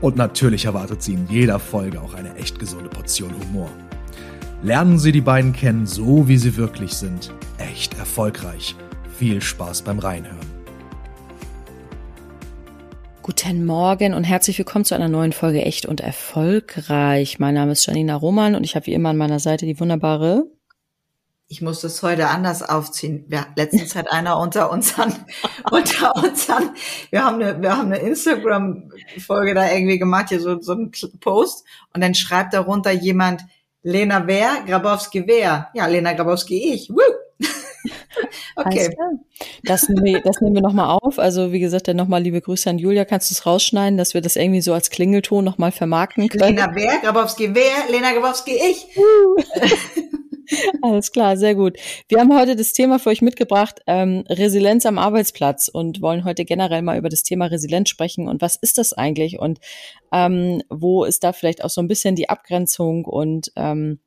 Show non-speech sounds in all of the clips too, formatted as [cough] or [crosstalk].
Und natürlich erwartet Sie in jeder Folge auch eine echt gesunde Portion Humor. Lernen Sie die beiden kennen, so wie sie wirklich sind. Echt erfolgreich. Viel Spaß beim Reinhören. Guten Morgen und herzlich willkommen zu einer neuen Folge Echt und Erfolgreich. Mein Name ist Janina Roman und ich habe wie immer an meiner Seite die wunderbare ich muss das heute anders aufziehen. Ja, letztens hat einer unter uns an, [laughs] unter uns an, wir haben eine, wir haben eine Instagram-Folge da irgendwie gemacht, hier so, so ein Post, und dann schreibt darunter jemand, Lena wer? Grabowski wer? Ja, Lena Grabowski ich. Woo! [laughs] okay. Das nehmen wir, das nehmen wir nochmal auf. Also, wie gesagt, dann nochmal liebe Grüße an Julia. Kannst du es rausschneiden, dass wir das irgendwie so als Klingelton nochmal vermarkten können? Lena wer? Grabowski wer? Lena Grabowski ich. [laughs] [laughs] Alles klar, sehr gut. Wir haben heute das Thema für euch mitgebracht, ähm, Resilienz am Arbeitsplatz und wollen heute generell mal über das Thema Resilienz sprechen und was ist das eigentlich und ähm, wo ist da vielleicht auch so ein bisschen die Abgrenzung und ähm,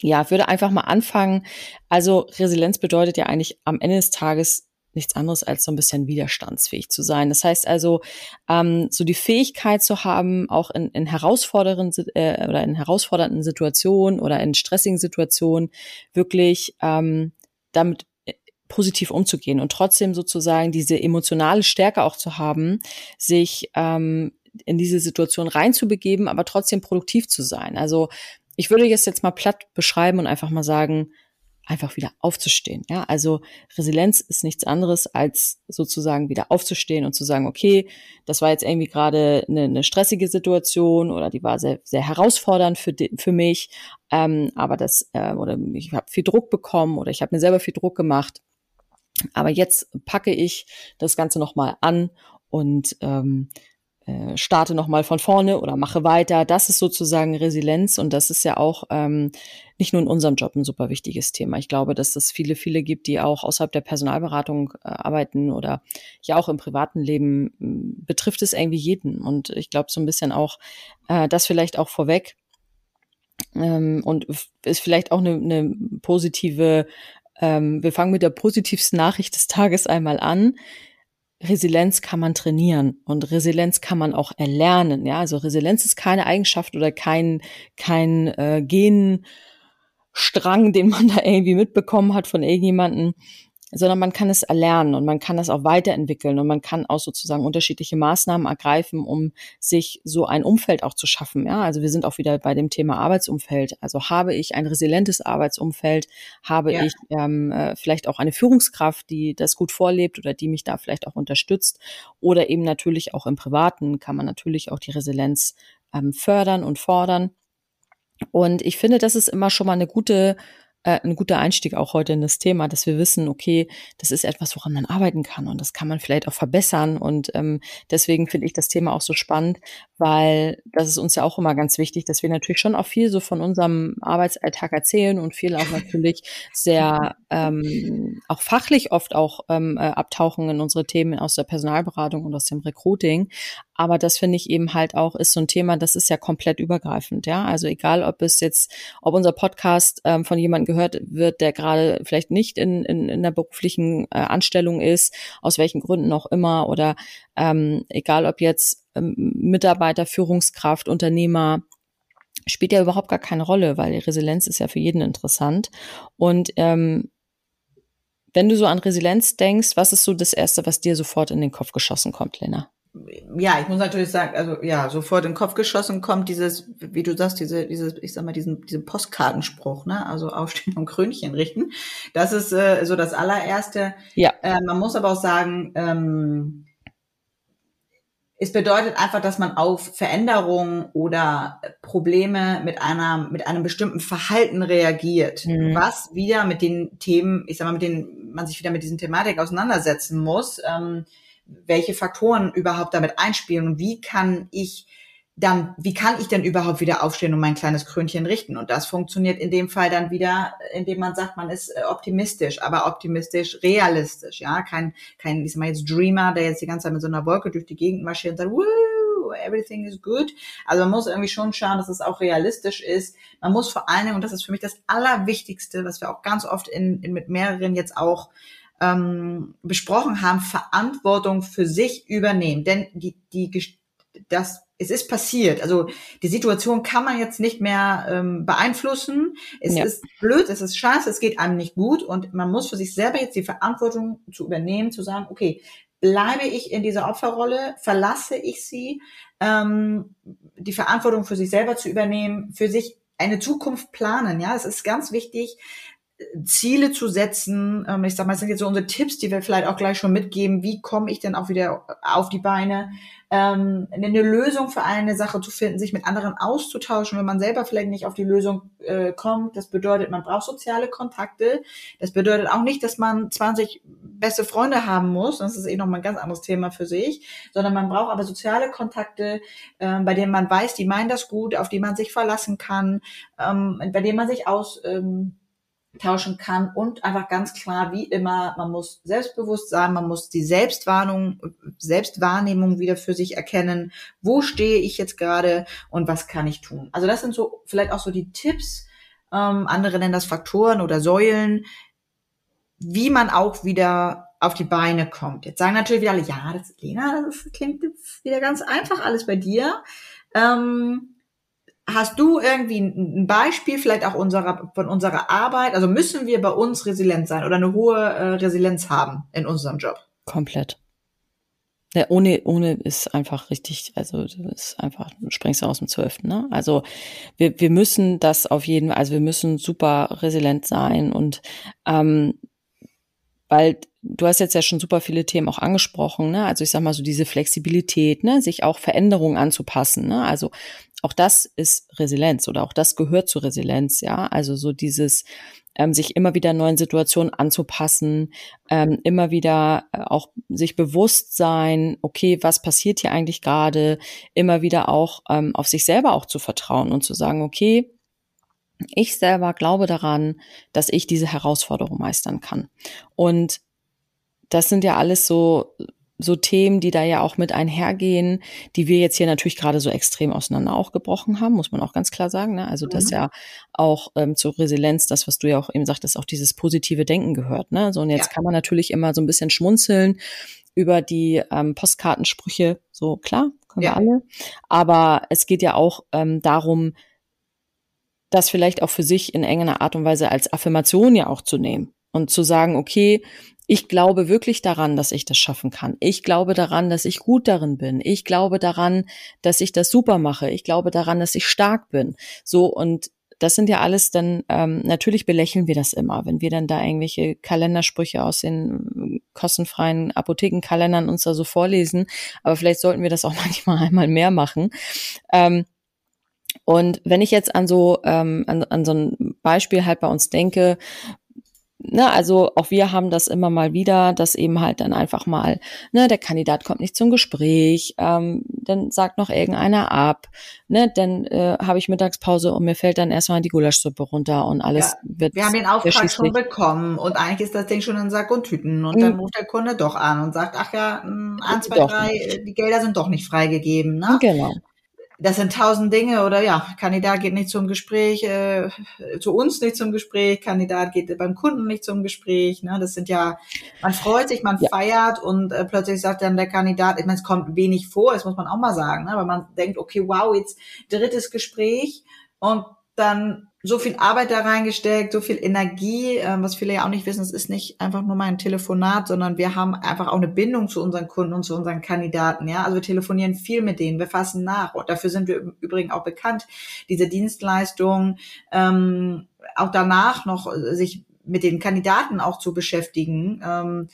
ja, würde einfach mal anfangen. Also Resilienz bedeutet ja eigentlich am Ende des Tages nichts anderes als so ein bisschen widerstandsfähig zu sein. Das heißt also, ähm, so die Fähigkeit zu haben, auch in, in herausfordernden äh, oder in herausfordernden Situationen oder in stressigen Situationen wirklich ähm, damit äh, positiv umzugehen und trotzdem sozusagen diese emotionale Stärke auch zu haben, sich ähm, in diese Situation reinzubegeben, aber trotzdem produktiv zu sein. Also ich würde jetzt jetzt mal platt beschreiben und einfach mal sagen, einfach wieder aufzustehen. Ja, also Resilienz ist nichts anderes als sozusagen wieder aufzustehen und zu sagen, okay, das war jetzt irgendwie gerade eine, eine stressige Situation oder die war sehr, sehr herausfordernd für, für mich, ähm, aber das äh, oder ich habe viel Druck bekommen oder ich habe mir selber viel Druck gemacht. Aber jetzt packe ich das Ganze nochmal an und ähm, äh, starte nochmal von vorne oder mache weiter. Das ist sozusagen Resilienz und das ist ja auch ähm, nicht nur in unserem Job ein super wichtiges Thema. Ich glaube, dass es viele, viele gibt, die auch außerhalb der Personalberatung äh, arbeiten oder ja auch im privaten Leben äh, betrifft es irgendwie jeden. Und ich glaube so ein bisschen auch äh, das vielleicht auch vorweg. Ähm, und ist vielleicht auch eine, eine positive, ähm, wir fangen mit der positivsten Nachricht des Tages einmal an Resilienz kann man trainieren und Resilienz kann man auch erlernen. Ja, also Resilienz ist keine Eigenschaft oder kein kein äh, Genstrang, [laughs] den man da irgendwie mitbekommen hat von irgendjemanden, sondern man kann es erlernen und man kann es auch weiterentwickeln und man kann auch sozusagen unterschiedliche Maßnahmen ergreifen, um sich so ein Umfeld auch zu schaffen. Ja, also wir sind auch wieder bei dem Thema Arbeitsumfeld. Also habe ich ein resilientes Arbeitsumfeld, habe ja. ich ähm, äh, vielleicht auch eine Führungskraft, die das gut vorlebt oder die mich da vielleicht auch unterstützt oder eben natürlich auch im Privaten kann man natürlich auch die Resilienz ähm, fördern und fordern. Und ich finde, das ist immer schon mal eine gute äh, ein guter Einstieg auch heute in das Thema, dass wir wissen, okay, das ist etwas, woran man arbeiten kann und das kann man vielleicht auch verbessern. Und ähm, deswegen finde ich das Thema auch so spannend, weil das ist uns ja auch immer ganz wichtig, dass wir natürlich schon auch viel so von unserem Arbeitsalltag erzählen und viel auch [laughs] natürlich sehr ähm, auch fachlich oft auch ähm, äh, abtauchen in unsere Themen aus der Personalberatung und aus dem Recruiting. Aber das finde ich eben halt auch ist so ein Thema, das ist ja komplett übergreifend. Ja, also egal, ob es jetzt, ob unser Podcast ähm, von jemandem gehört wird, der gerade vielleicht nicht in, in, in der beruflichen äh, Anstellung ist, aus welchen Gründen auch immer, oder ähm, egal, ob jetzt ähm, Mitarbeiter, Führungskraft, Unternehmer, spielt ja überhaupt gar keine Rolle, weil die Resilienz ist ja für jeden interessant. Und ähm, wenn du so an Resilienz denkst, was ist so das Erste, was dir sofort in den Kopf geschossen kommt, Lena? Ja, ich muss natürlich sagen, also ja, sofort in den Kopf geschossen kommt dieses, wie du sagst, diese, dieses, ich sag mal, diesen, diesen Postkartenspruch, ne? Also aufstehen und Krönchen richten. Das ist äh, so das allererste. Ja. Äh, man muss aber auch sagen, ähm, es bedeutet einfach, dass man auf Veränderungen oder Probleme mit einer, mit einem bestimmten Verhalten reagiert, mhm. was wieder mit den Themen, ich sag mal, mit denen man sich wieder mit diesen Thematik auseinandersetzen muss. Ähm, welche Faktoren überhaupt damit einspielen und wie kann ich dann, wie kann ich denn überhaupt wieder aufstehen und mein kleines Krönchen richten? Und das funktioniert in dem Fall dann wieder, indem man sagt, man ist äh, optimistisch, aber optimistisch realistisch, ja, kein, kein, ich sag mal jetzt Dreamer, der jetzt die ganze Zeit mit so einer Wolke durch die Gegend marschiert und sagt, Woo, everything is good. Also man muss irgendwie schon schauen, dass es auch realistisch ist. Man muss vor allen Dingen, und das ist für mich das Allerwichtigste, was wir auch ganz oft in, in mit mehreren jetzt auch ähm, besprochen haben, Verantwortung für sich übernehmen. Denn die, die, das es ist passiert. Also die Situation kann man jetzt nicht mehr ähm, beeinflussen. Es ja. ist blöd, es ist scheiße, es geht einem nicht gut und man muss für sich selber jetzt die Verantwortung zu übernehmen, zu sagen, okay, bleibe ich in dieser Opferrolle, verlasse ich sie, ähm, die Verantwortung für sich selber zu übernehmen, für sich eine Zukunft planen. Ja, es ist ganz wichtig, Ziele zu setzen. Ähm, ich sag mal, das sind jetzt so unsere Tipps, die wir vielleicht auch gleich schon mitgeben. Wie komme ich denn auch wieder auf die Beine? ähm, eine Lösung für eine Sache zu finden, sich mit anderen auszutauschen, wenn man selber vielleicht nicht auf die Lösung äh, kommt. Das bedeutet, man braucht soziale Kontakte. Das bedeutet auch nicht, dass man 20 beste Freunde haben muss. Das ist eh nochmal ein ganz anderes Thema für sich. Sondern man braucht aber soziale Kontakte, äh, bei denen man weiß, die meinen das gut, auf die man sich verlassen kann, ähm, bei denen man sich aus ähm, tauschen kann und einfach ganz klar, wie immer, man muss selbstbewusst sein, man muss die Selbstwarnung, Selbstwahrnehmung wieder für sich erkennen. Wo stehe ich jetzt gerade und was kann ich tun? Also das sind so vielleicht auch so die Tipps. Ähm, andere nennen das Faktoren oder Säulen, wie man auch wieder auf die Beine kommt. Jetzt sagen natürlich wieder alle, ja, das, Lena, das klingt jetzt wieder ganz einfach alles bei dir. Ähm, Hast du irgendwie ein Beispiel, vielleicht auch unserer, von unserer Arbeit? Also müssen wir bei uns resilient sein oder eine hohe äh, Resilienz haben in unserem Job? Komplett. Ja, ohne, ohne ist einfach richtig, also ist einfach, du springst aus dem Zwölften, ne? Also wir, wir müssen das auf jeden Fall, also wir müssen super resilient sein und ähm, weil du hast jetzt ja schon super viele Themen auch angesprochen, ne? Also ich sag mal so diese Flexibilität, ne, sich auch Veränderungen anzupassen, ne? Also auch das ist Resilienz oder auch das gehört zu Resilienz, ja. Also so dieses ähm, sich immer wieder neuen Situationen anzupassen, ähm, immer wieder äh, auch sich bewusst sein, okay, was passiert hier eigentlich gerade, immer wieder auch ähm, auf sich selber auch zu vertrauen und zu sagen, okay, ich selber glaube daran, dass ich diese Herausforderung meistern kann. Und das sind ja alles so so Themen, die da ja auch mit einhergehen, die wir jetzt hier natürlich gerade so extrem auseinander auch gebrochen haben, muss man auch ganz klar sagen. Ne? Also mhm. das ja auch ähm, zur Resilienz, das, was du ja auch eben sagtest, auch dieses positive Denken gehört. Ne? So, und jetzt ja. kann man natürlich immer so ein bisschen schmunzeln über die ähm, Postkartensprüche, so klar, können ja. wir alle. Aber es geht ja auch ähm, darum, das vielleicht auch für sich in enger Art und Weise als Affirmation ja auch zu nehmen und zu sagen, okay, ich glaube wirklich daran, dass ich das schaffen kann. Ich glaube daran, dass ich gut darin bin. Ich glaube daran, dass ich das super mache. Ich glaube daran, dass ich stark bin. So und das sind ja alles dann, ähm, natürlich belächeln wir das immer, wenn wir dann da irgendwelche Kalendersprüche aus den kostenfreien Apothekenkalendern uns da so vorlesen. Aber vielleicht sollten wir das auch [laughs] manchmal einmal mehr machen. Ähm, und wenn ich jetzt an so, ähm, an, an so ein Beispiel halt bei uns denke, ne, also auch wir haben das immer mal wieder, dass eben halt dann einfach mal, ne, der Kandidat kommt nicht zum Gespräch, ähm, dann sagt noch irgendeiner ab, ne, dann äh, habe ich Mittagspause und mir fällt dann erstmal die Gulaschsuppe runter und alles ja, wird. Wir haben den Auftrag schon bekommen und eigentlich ist das Ding schon in Sack und Tüten und dann mhm. ruft der Kunde doch an und sagt, ach ja, hm, eins, zwei, drei, die Gelder sind doch nicht freigegeben, ne? Genau das sind tausend Dinge oder ja, Kandidat geht nicht zum Gespräch, äh, zu uns nicht zum Gespräch, Kandidat geht beim Kunden nicht zum Gespräch. Ne? Das sind ja, man freut sich, man ja. feiert und äh, plötzlich sagt dann der Kandidat, ich meine, es kommt wenig vor, das muss man auch mal sagen, ne? aber man denkt, okay, wow, jetzt drittes Gespräch und dann so viel Arbeit da reingesteckt, so viel Energie, äh, was viele ja auch nicht wissen, es ist nicht einfach nur mal ein Telefonat, sondern wir haben einfach auch eine Bindung zu unseren Kunden und zu unseren Kandidaten, ja. Also wir telefonieren viel mit denen, wir fassen nach und dafür sind wir im Übrigen auch bekannt, diese Dienstleistung ähm, auch danach noch sich mit den Kandidaten auch zu beschäftigen. Ähm,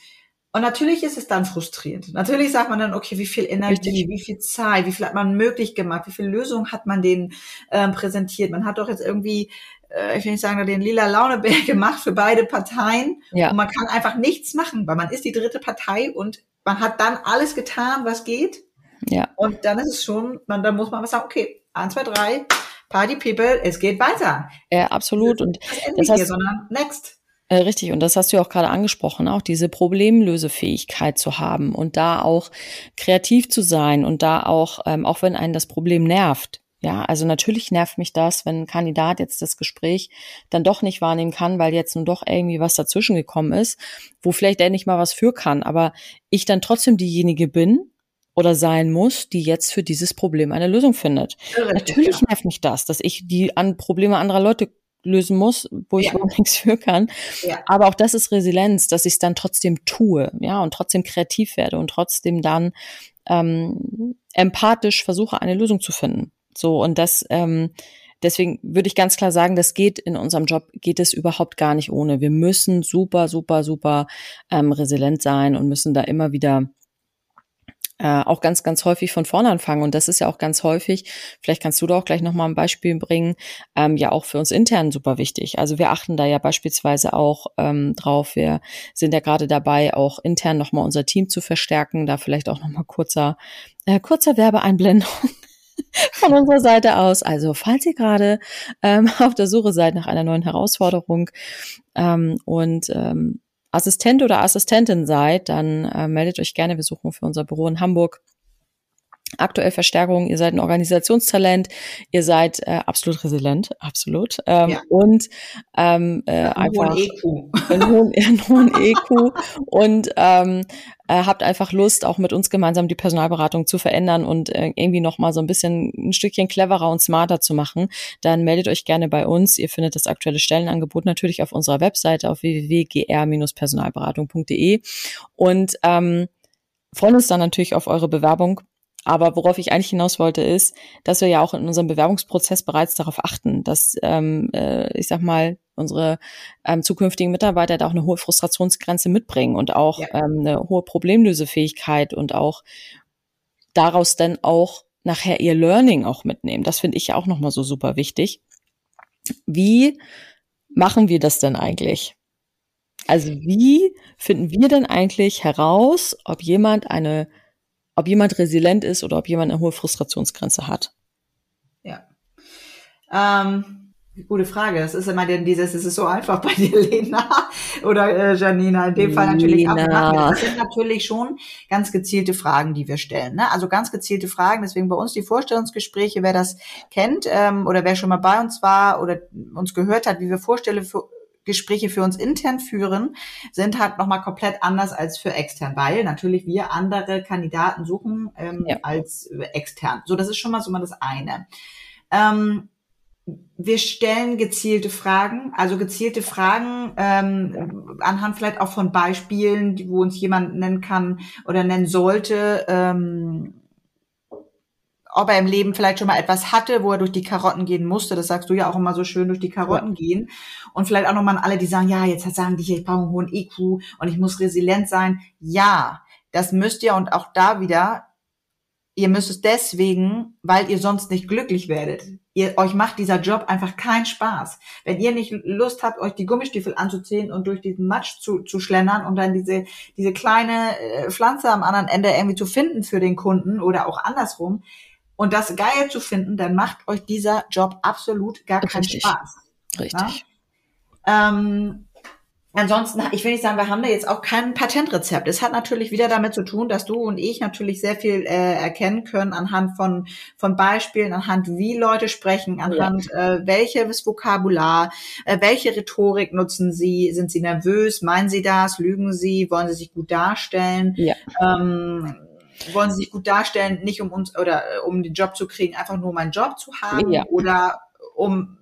und natürlich ist es dann frustrierend. Natürlich sagt man dann, okay, wie viel Energie, Richtig. wie viel Zeit, wie viel hat man möglich gemacht, wie viel Lösungen hat man denen ähm, präsentiert. Man hat doch jetzt irgendwie, äh, ich will nicht sagen, den lila Launebär [laughs] gemacht für beide Parteien. Ja. Und man kann einfach nichts machen, weil man ist die dritte Partei und man hat dann alles getan, was geht. Ja. Und dann ist es schon, man, dann muss man was sagen, okay, eins, zwei, drei, Party People, es geht weiter. Ja, absolut. Und das das hier, sondern next. Äh, richtig, und das hast du ja auch gerade angesprochen, auch diese Problemlösefähigkeit zu haben und da auch kreativ zu sein und da auch, ähm, auch wenn einen das Problem nervt. Ja, also natürlich nervt mich das, wenn ein Kandidat jetzt das Gespräch dann doch nicht wahrnehmen kann, weil jetzt nun doch irgendwie was dazwischen gekommen ist, wo vielleicht er nicht mal was für kann, aber ich dann trotzdem diejenige bin, oder sein muss, die jetzt für dieses Problem eine Lösung findet. Richtig, Natürlich ja. nervt mich das, dass ich die an Probleme anderer Leute lösen muss, wo ich ja. überhaupt [laughs] nichts für kann. Ja. Aber auch das ist Resilienz, dass ich es dann trotzdem tue, ja, und trotzdem kreativ werde und trotzdem dann ähm, empathisch versuche, eine Lösung zu finden. So, und das, ähm, deswegen würde ich ganz klar sagen, das geht in unserem Job, geht es überhaupt gar nicht ohne. Wir müssen super, super, super ähm, resilient sein und müssen da immer wieder äh, auch ganz, ganz häufig von vorne anfangen. Und das ist ja auch ganz häufig, vielleicht kannst du da auch gleich nochmal ein Beispiel bringen, ähm, ja auch für uns intern super wichtig. Also wir achten da ja beispielsweise auch ähm, drauf. Wir sind ja gerade dabei, auch intern nochmal unser Team zu verstärken. Da vielleicht auch nochmal kurzer, äh, kurzer Werbeeinblendung. [laughs] von unserer Seite aus. Also falls ihr gerade ähm, auf der Suche seid nach einer neuen Herausforderung ähm, und ähm, Assistent oder Assistentin seid, dann äh, meldet euch gerne. Wir suchen für unser Büro in Hamburg aktuell Verstärkung, ihr seid ein Organisationstalent, ihr seid äh, absolut resilient, absolut. Ähm, ja. Und ähm, äh, ein einfach hohen EQ. [laughs] Einen hohen, einen hohen EQ [laughs] und ähm, äh, habt einfach Lust, auch mit uns gemeinsam die Personalberatung zu verändern und äh, irgendwie nochmal so ein bisschen ein Stückchen cleverer und smarter zu machen, dann meldet euch gerne bei uns. Ihr findet das aktuelle Stellenangebot natürlich auf unserer Webseite auf www.gr-personalberatung.de und ähm, freuen uns dann natürlich auf eure Bewerbung aber worauf ich eigentlich hinaus wollte, ist, dass wir ja auch in unserem Bewerbungsprozess bereits darauf achten, dass, ähm, äh, ich sag mal, unsere ähm, zukünftigen Mitarbeiter da auch eine hohe Frustrationsgrenze mitbringen und auch ja. ähm, eine hohe Problemlösefähigkeit und auch daraus dann auch nachher ihr Learning auch mitnehmen. Das finde ich ja auch nochmal so super wichtig. Wie machen wir das denn eigentlich? Also wie finden wir denn eigentlich heraus, ob jemand eine ob jemand resilient ist oder ob jemand eine hohe Frustrationsgrenze hat? Ja. Ähm, gute Frage. Das ist immer denn dieses, es ist so einfach bei dir, [laughs] Lena oder äh, Janina. In dem Fall natürlich auch. Das sind natürlich schon ganz gezielte Fragen, die wir stellen. Ne? Also ganz gezielte Fragen. Deswegen bei uns die Vorstellungsgespräche, wer das kennt ähm, oder wer schon mal bei uns war oder uns gehört hat, wie wir Vorstelle für Gespräche für uns intern führen, sind halt nochmal komplett anders als für extern, weil natürlich wir andere Kandidaten suchen ähm, ja. als extern. So, das ist schon mal so mal das eine. Ähm, wir stellen gezielte Fragen, also gezielte Fragen ähm, anhand vielleicht auch von Beispielen, wo uns jemand nennen kann oder nennen sollte. Ähm, ob er im Leben vielleicht schon mal etwas hatte, wo er durch die Karotten gehen musste. Das sagst du ja auch immer so schön, durch die Karotten ja. gehen. Und vielleicht auch nochmal an alle, die sagen, ja, jetzt sagen die hier, ich brauche einen hohen IQ und ich muss resilient sein. Ja, das müsst ihr und auch da wieder, ihr müsst es deswegen, weil ihr sonst nicht glücklich werdet. Ihr, euch macht dieser Job einfach keinen Spaß. Wenn ihr nicht Lust habt, euch die Gummistiefel anzuziehen und durch diesen Matsch zu, zu schlendern und dann diese, diese kleine äh, Pflanze am anderen Ende irgendwie zu finden für den Kunden oder auch andersrum, und das geil zu finden, dann macht euch dieser Job absolut gar keinen Richtig. Spaß. Richtig. Ja? Ähm, ansonsten, ich will nicht sagen, wir haben da jetzt auch kein Patentrezept. Es hat natürlich wieder damit zu tun, dass du und ich natürlich sehr viel äh, erkennen können anhand von, von Beispielen, anhand wie Leute sprechen, anhand ja. äh, welches Vokabular, äh, welche Rhetorik nutzen sie, sind sie nervös, meinen sie das, lügen sie, wollen sie sich gut darstellen. Ja. Ähm, wollen sie sich gut darstellen, nicht um uns oder äh, um den Job zu kriegen, einfach nur um einen Job zu haben ja. oder um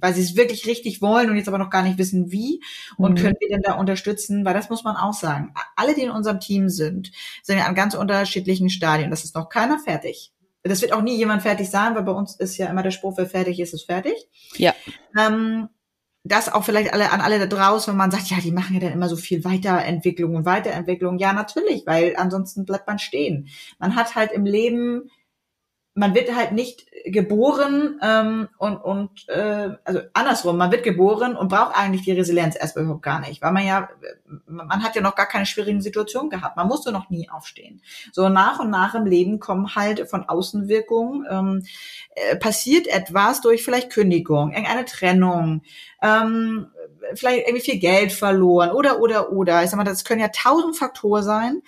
weil sie es wirklich richtig wollen und jetzt aber noch gar nicht wissen wie und mhm. können wir denn da unterstützen, weil das muss man auch sagen. Alle, die in unserem Team sind, sind ja an ganz unterschiedlichen Stadien. Das ist noch keiner fertig. Das wird auch nie jemand fertig sein, weil bei uns ist ja immer der Spruch, wer fertig ist, ist fertig. Ja. Ähm, das auch vielleicht alle an alle da draußen, wenn man sagt, ja, die machen ja dann immer so viel Weiterentwicklung und Weiterentwicklung. Ja, natürlich, weil ansonsten bleibt man stehen. Man hat halt im Leben man wird halt nicht geboren ähm, und und äh, also andersrum, man wird geboren und braucht eigentlich die Resilienz erstmal überhaupt gar nicht, weil man ja man hat ja noch gar keine schwierigen Situationen gehabt, man musste noch nie aufstehen. So nach und nach im Leben kommen halt von Außenwirkungen ähm, äh, passiert etwas durch vielleicht Kündigung, irgendeine Trennung, ähm, vielleicht irgendwie viel Geld verloren oder oder oder. Ich sag mal, das können ja tausend Faktoren sein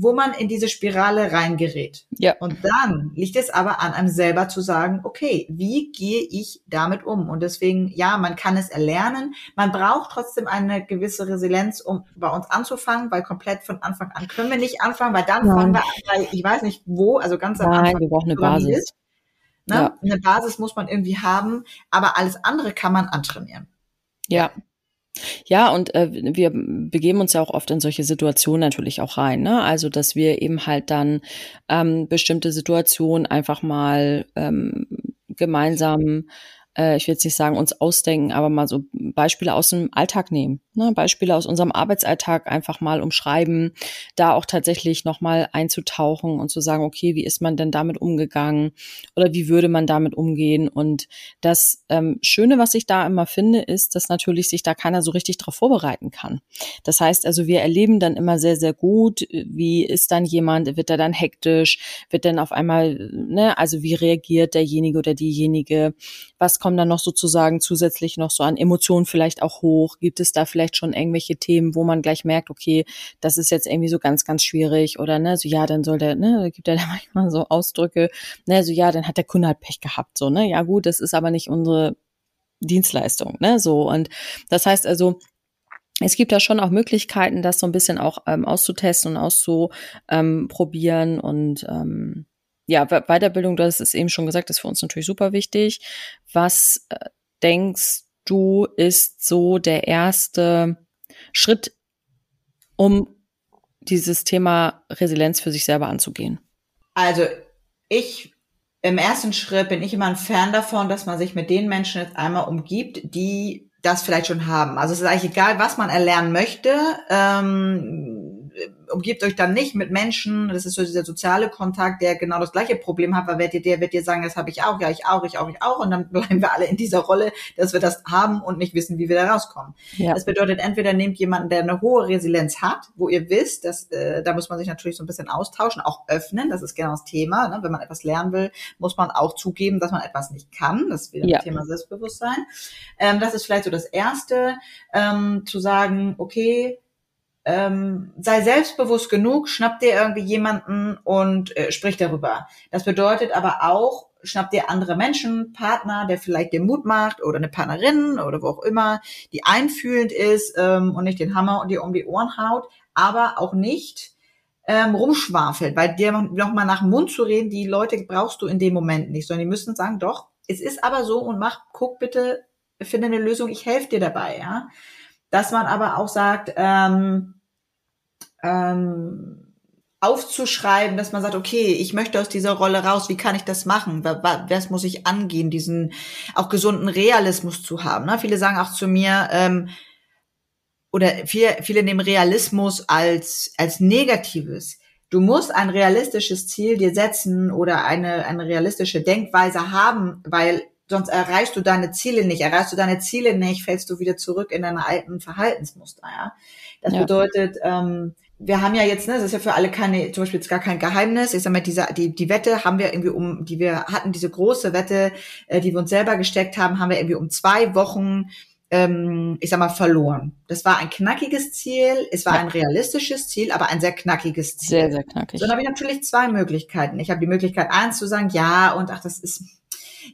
wo man in diese Spirale reingerät. Ja. Und dann liegt es aber an einem selber zu sagen, okay, wie gehe ich damit um? Und deswegen, ja, man kann es erlernen. Man braucht trotzdem eine gewisse Resilienz, um bei uns anzufangen, weil komplett von Anfang an können wir nicht anfangen, weil dann Nein. fangen wir an, ich weiß nicht wo, also ganz am Nein, Anfang. wir brauchen eine Basis. Ne? Ja. Eine Basis muss man irgendwie haben, aber alles andere kann man antrainieren. Ja, ja, und äh, wir begeben uns ja auch oft in solche Situationen natürlich auch rein. Ne? Also, dass wir eben halt dann ähm, bestimmte Situationen einfach mal ähm, gemeinsam äh, ich will jetzt nicht sagen, uns ausdenken, aber mal so Beispiele aus dem Alltag nehmen. Ne? Beispiele aus unserem Arbeitsalltag einfach mal umschreiben, da auch tatsächlich nochmal einzutauchen und zu sagen, okay, wie ist man denn damit umgegangen oder wie würde man damit umgehen? Und das ähm, Schöne, was ich da immer finde, ist, dass natürlich sich da keiner so richtig darauf vorbereiten kann. Das heißt also, wir erleben dann immer sehr, sehr gut, wie ist dann jemand, wird er dann hektisch, wird dann auf einmal, ne, also wie reagiert derjenige oder diejenige, was kommt dann noch sozusagen zusätzlich noch so an Emotionen vielleicht auch hoch? Gibt es da vielleicht schon irgendwelche Themen, wo man gleich merkt, okay, das ist jetzt irgendwie so ganz, ganz schwierig oder ne, so ja, dann soll der, ne, gibt er da [laughs] manchmal so Ausdrücke, ne, so ja, dann hat der Kunde halt Pech gehabt, so, ne, ja gut, das ist aber nicht unsere Dienstleistung, ne, so und das heißt also, es gibt da schon auch Möglichkeiten, das so ein bisschen auch ähm, auszutesten und auszuprobieren und ähm, ja, Weiterbildung, du hast es eben schon gesagt, ist für uns natürlich super wichtig. Was äh, denkst du, ist so der erste Schritt, um dieses Thema Resilienz für sich selber anzugehen? Also ich im ersten Schritt bin ich immer ein Fan davon, dass man sich mit den Menschen jetzt einmal umgibt, die das vielleicht schon haben. Also es ist eigentlich egal, was man erlernen möchte. Ähm, umgebt euch dann nicht mit Menschen, das ist so dieser soziale Kontakt, der genau das gleiche Problem hat, weil wird der wird dir sagen, das habe ich auch, ja, ich auch, ich auch, ich auch und dann [laughs] bleiben wir alle in dieser Rolle, dass wir das haben und nicht wissen, wie wir da rauskommen. Ja. Das bedeutet, entweder nehmt jemanden, der eine hohe Resilienz hat, wo ihr wisst, dass äh, da muss man sich natürlich so ein bisschen austauschen, auch öffnen, das ist genau das Thema, ne? wenn man etwas lernen will, muss man auch zugeben, dass man etwas nicht kann, das ist wieder ja. das Thema Selbstbewusstsein. Ähm, das ist vielleicht so das Erste, ähm, zu sagen, okay, ähm, sei selbstbewusst genug, schnapp dir irgendwie jemanden und äh, sprich darüber. Das bedeutet aber auch, schnapp dir andere Menschen, Partner, der vielleicht dir Mut macht oder eine Partnerin oder wo auch immer, die einfühlend ist ähm, und nicht den Hammer und dir um die Ohren haut, aber auch nicht ähm, rumschwafelt, weil dir noch mal nach dem Mund zu reden, die Leute brauchst du in dem Moment nicht, sondern die müssen sagen, doch, es ist aber so und mach, guck bitte, finde eine Lösung, ich helfe dir dabei, ja. Dass man aber auch sagt, ähm, ähm, aufzuschreiben, dass man sagt, okay, ich möchte aus dieser Rolle raus, wie kann ich das machen? Was muss ich angehen, diesen auch gesunden Realismus zu haben? Ne? Viele sagen auch zu mir, ähm, oder viele, viele nehmen Realismus als, als Negatives. Du musst ein realistisches Ziel dir setzen oder eine, eine realistische Denkweise haben, weil sonst erreichst du deine Ziele nicht. Erreichst du deine Ziele nicht, fällst du wieder zurück in deine alten Verhaltensmuster. Ja? Das ja. bedeutet, ähm, wir haben ja jetzt, ne, das ist ja für alle keine, zum Beispiel jetzt gar kein Geheimnis. Ich sag mal, diese, die, die Wette haben wir irgendwie um, die wir hatten, diese große Wette, äh, die wir uns selber gesteckt haben, haben wir irgendwie um zwei Wochen, ähm, ich sag mal, verloren. Das war ein knackiges Ziel, es war ja. ein realistisches Ziel, aber ein sehr knackiges Ziel. Sehr, sehr knackig. So, dann habe ich natürlich zwei Möglichkeiten. Ich habe die Möglichkeit, eins zu sagen, ja, und ach, das ist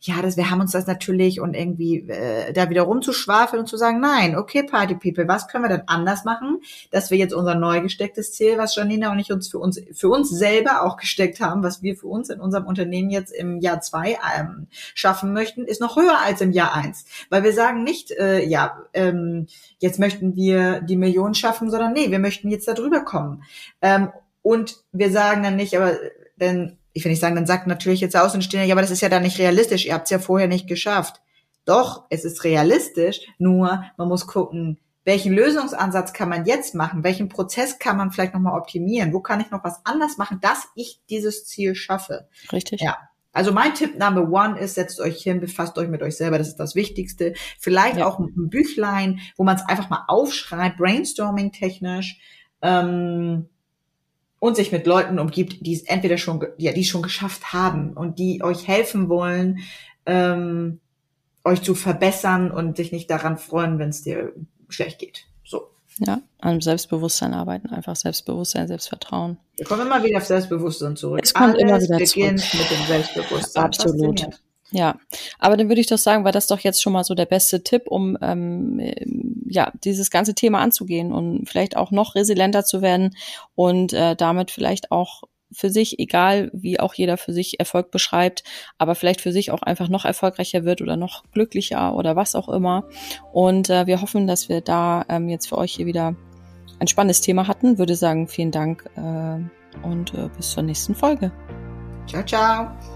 ja, das, wir haben uns das natürlich und irgendwie äh, da wieder rumzuschwafeln und zu sagen, nein, okay, Party People, was können wir denn anders machen, dass wir jetzt unser neu gestecktes Ziel, was Janina und ich uns für uns für uns selber auch gesteckt haben, was wir für uns in unserem Unternehmen jetzt im Jahr zwei ähm, schaffen möchten, ist noch höher als im Jahr eins, weil wir sagen nicht, äh, ja, ähm, jetzt möchten wir die Millionen schaffen, sondern nee, wir möchten jetzt da drüber kommen. Ähm, und wir sagen dann nicht, aber denn ich will nicht sagen, dann sagt natürlich jetzt Außenstehender, ja, aber das ist ja dann nicht realistisch, ihr habt es ja vorher nicht geschafft. Doch, es ist realistisch, nur man muss gucken, welchen Lösungsansatz kann man jetzt machen, welchen Prozess kann man vielleicht nochmal optimieren, wo kann ich noch was anders machen, dass ich dieses Ziel schaffe. Richtig. Ja. Also mein Tipp Number One ist, setzt euch hin, befasst euch mit euch selber, das ist das Wichtigste. Vielleicht ja. auch ein Büchlein, wo man es einfach mal aufschreibt, brainstorming technisch. Ähm, und sich mit Leuten umgibt, die es entweder schon, ja, die es schon geschafft haben und die euch helfen wollen, ähm, euch zu verbessern und sich nicht daran freuen, wenn es dir schlecht geht. So. Ja, an Selbstbewusstsein arbeiten, einfach Selbstbewusstsein, Selbstvertrauen. Wir kommen immer wieder auf Selbstbewusstsein zurück. Es kommt Alles immer wieder beginnt zurück. mit dem Selbstbewusstsein. Absolut. Ja, aber dann würde ich doch sagen, war das doch jetzt schon mal so der beste Tipp, um ähm, ja dieses ganze Thema anzugehen und vielleicht auch noch resilienter zu werden und äh, damit vielleicht auch für sich, egal wie auch jeder für sich Erfolg beschreibt, aber vielleicht für sich auch einfach noch erfolgreicher wird oder noch glücklicher oder was auch immer. Und äh, wir hoffen, dass wir da ähm, jetzt für euch hier wieder ein spannendes Thema hatten. Würde sagen, vielen Dank äh, und äh, bis zur nächsten Folge. Ciao, ciao.